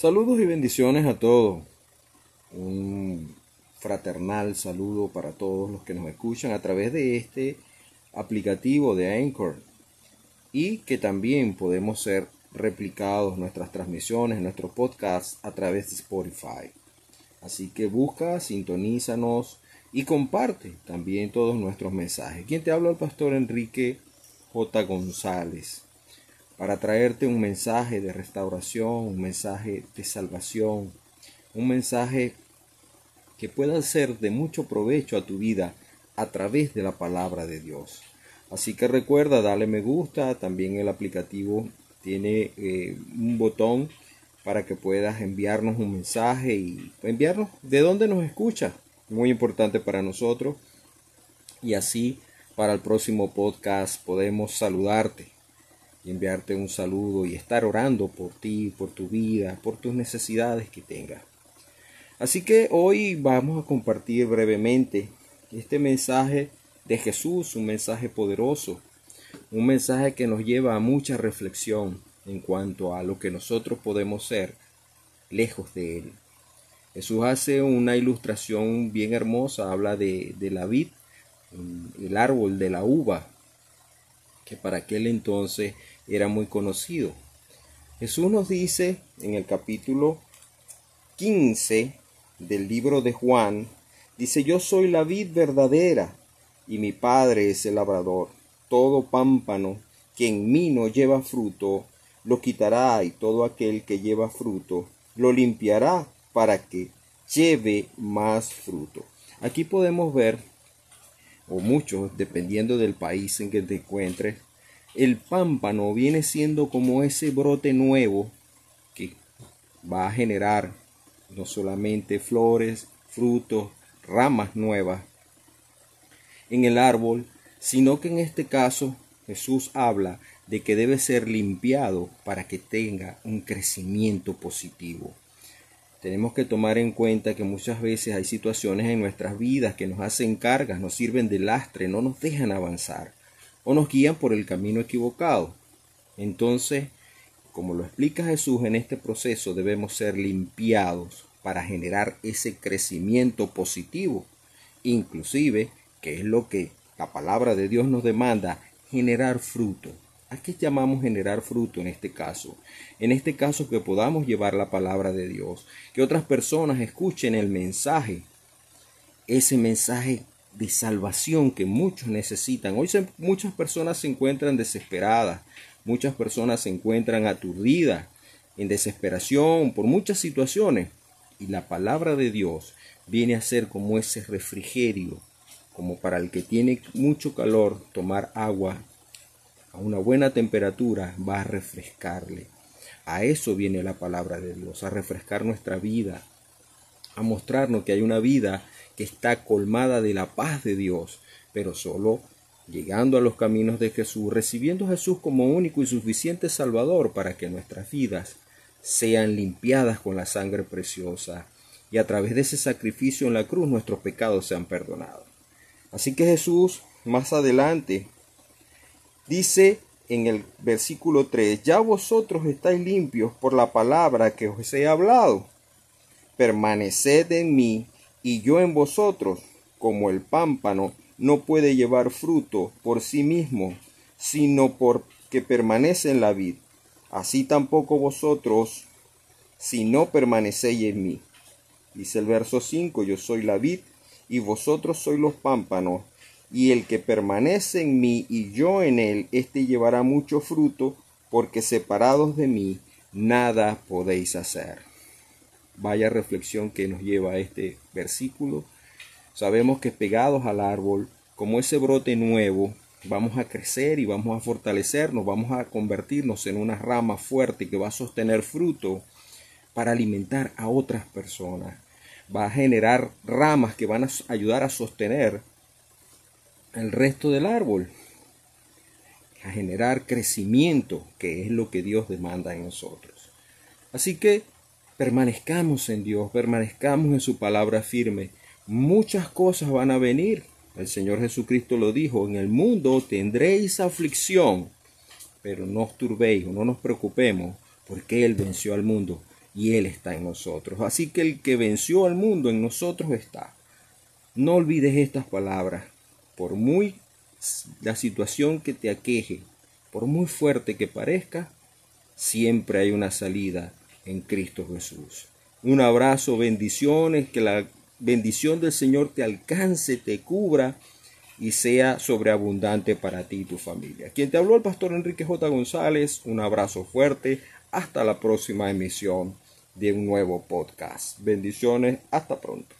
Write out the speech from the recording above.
Saludos y bendiciones a todos. Un fraternal saludo para todos los que nos escuchan a través de este aplicativo de Anchor y que también podemos ser replicados nuestras transmisiones, nuestros podcasts a través de Spotify. Así que busca, sintonízanos y comparte también todos nuestros mensajes. Quien te habla el pastor Enrique J. González para traerte un mensaje de restauración, un mensaje de salvación, un mensaje que pueda ser de mucho provecho a tu vida a través de la palabra de Dios. Así que recuerda, dale me gusta, también el aplicativo tiene eh, un botón para que puedas enviarnos un mensaje y enviarnos de dónde nos escucha, muy importante para nosotros. Y así para el próximo podcast podemos saludarte y enviarte un saludo y estar orando por ti, por tu vida, por tus necesidades que tengas. Así que hoy vamos a compartir brevemente este mensaje de Jesús, un mensaje poderoso, un mensaje que nos lleva a mucha reflexión en cuanto a lo que nosotros podemos ser lejos de Él. Jesús hace una ilustración bien hermosa, habla de, de la vid, el árbol de la uva, que para aquel entonces era muy conocido. Jesús nos dice en el capítulo 15 del libro de Juan, dice, yo soy la vid verdadera y mi Padre es el labrador. Todo pámpano que en mí no lleva fruto, lo quitará y todo aquel que lleva fruto, lo limpiará para que lleve más fruto. Aquí podemos ver, o muchos, dependiendo del país en que te encuentres, el pámpano viene siendo como ese brote nuevo que va a generar no solamente flores, frutos, ramas nuevas en el árbol, sino que en este caso Jesús habla de que debe ser limpiado para que tenga un crecimiento positivo. Tenemos que tomar en cuenta que muchas veces hay situaciones en nuestras vidas que nos hacen cargas, nos sirven de lastre, no nos dejan avanzar o nos guían por el camino equivocado. Entonces, como lo explica Jesús en este proceso, debemos ser limpiados para generar ese crecimiento positivo, inclusive, que es lo que la palabra de Dios nos demanda, generar fruto. ¿A qué llamamos generar fruto en este caso? En este caso que podamos llevar la palabra de Dios, que otras personas escuchen el mensaje, ese mensaje de salvación que muchos necesitan. Hoy muchas personas se encuentran desesperadas, muchas personas se encuentran aturdidas, en desesperación por muchas situaciones. Y la palabra de Dios viene a ser como ese refrigerio, como para el que tiene mucho calor, tomar agua a una buena temperatura va a refrescarle. A eso viene la palabra de Dios, a refrescar nuestra vida, a mostrarnos que hay una vida que está colmada de la paz de Dios, pero solo llegando a los caminos de Jesús, recibiendo Jesús como único y suficiente Salvador para que nuestras vidas sean limpiadas con la sangre preciosa y a través de ese sacrificio en la cruz nuestros pecados sean perdonados. Así que Jesús más adelante dice en el versículo 3, ya vosotros estáis limpios por la palabra que os he hablado permaneced en mí y yo en vosotros, como el pámpano no puede llevar fruto por sí mismo, sino porque permanece en la vid. Así tampoco vosotros, si no permanecéis en mí. Dice el verso 5, yo soy la vid y vosotros sois los pámpanos, y el que permanece en mí y yo en él, éste llevará mucho fruto, porque separados de mí nada podéis hacer. Vaya reflexión que nos lleva a este versículo. Sabemos que pegados al árbol, como ese brote nuevo, vamos a crecer y vamos a fortalecernos, vamos a convertirnos en una rama fuerte que va a sostener fruto para alimentar a otras personas. Va a generar ramas que van a ayudar a sostener el resto del árbol, a generar crecimiento, que es lo que Dios demanda en nosotros. Así que permanezcamos en Dios, permanezcamos en su palabra firme. Muchas cosas van a venir. El Señor Jesucristo lo dijo, en el mundo tendréis aflicción, pero no os turbéis o no nos preocupemos, porque Él venció al mundo. y Él está en nosotros. Así que el que venció al mundo en nosotros está. No olvides estas palabras. Por muy la situación que te aqueje, por muy fuerte que parezca, siempre hay una salida en Cristo Jesús. Un abrazo, bendiciones, que la bendición del Señor te alcance, te cubra y sea sobreabundante para ti y tu familia. Quien te habló el pastor Enrique J. González, un abrazo fuerte, hasta la próxima emisión de un nuevo podcast. Bendiciones, hasta pronto.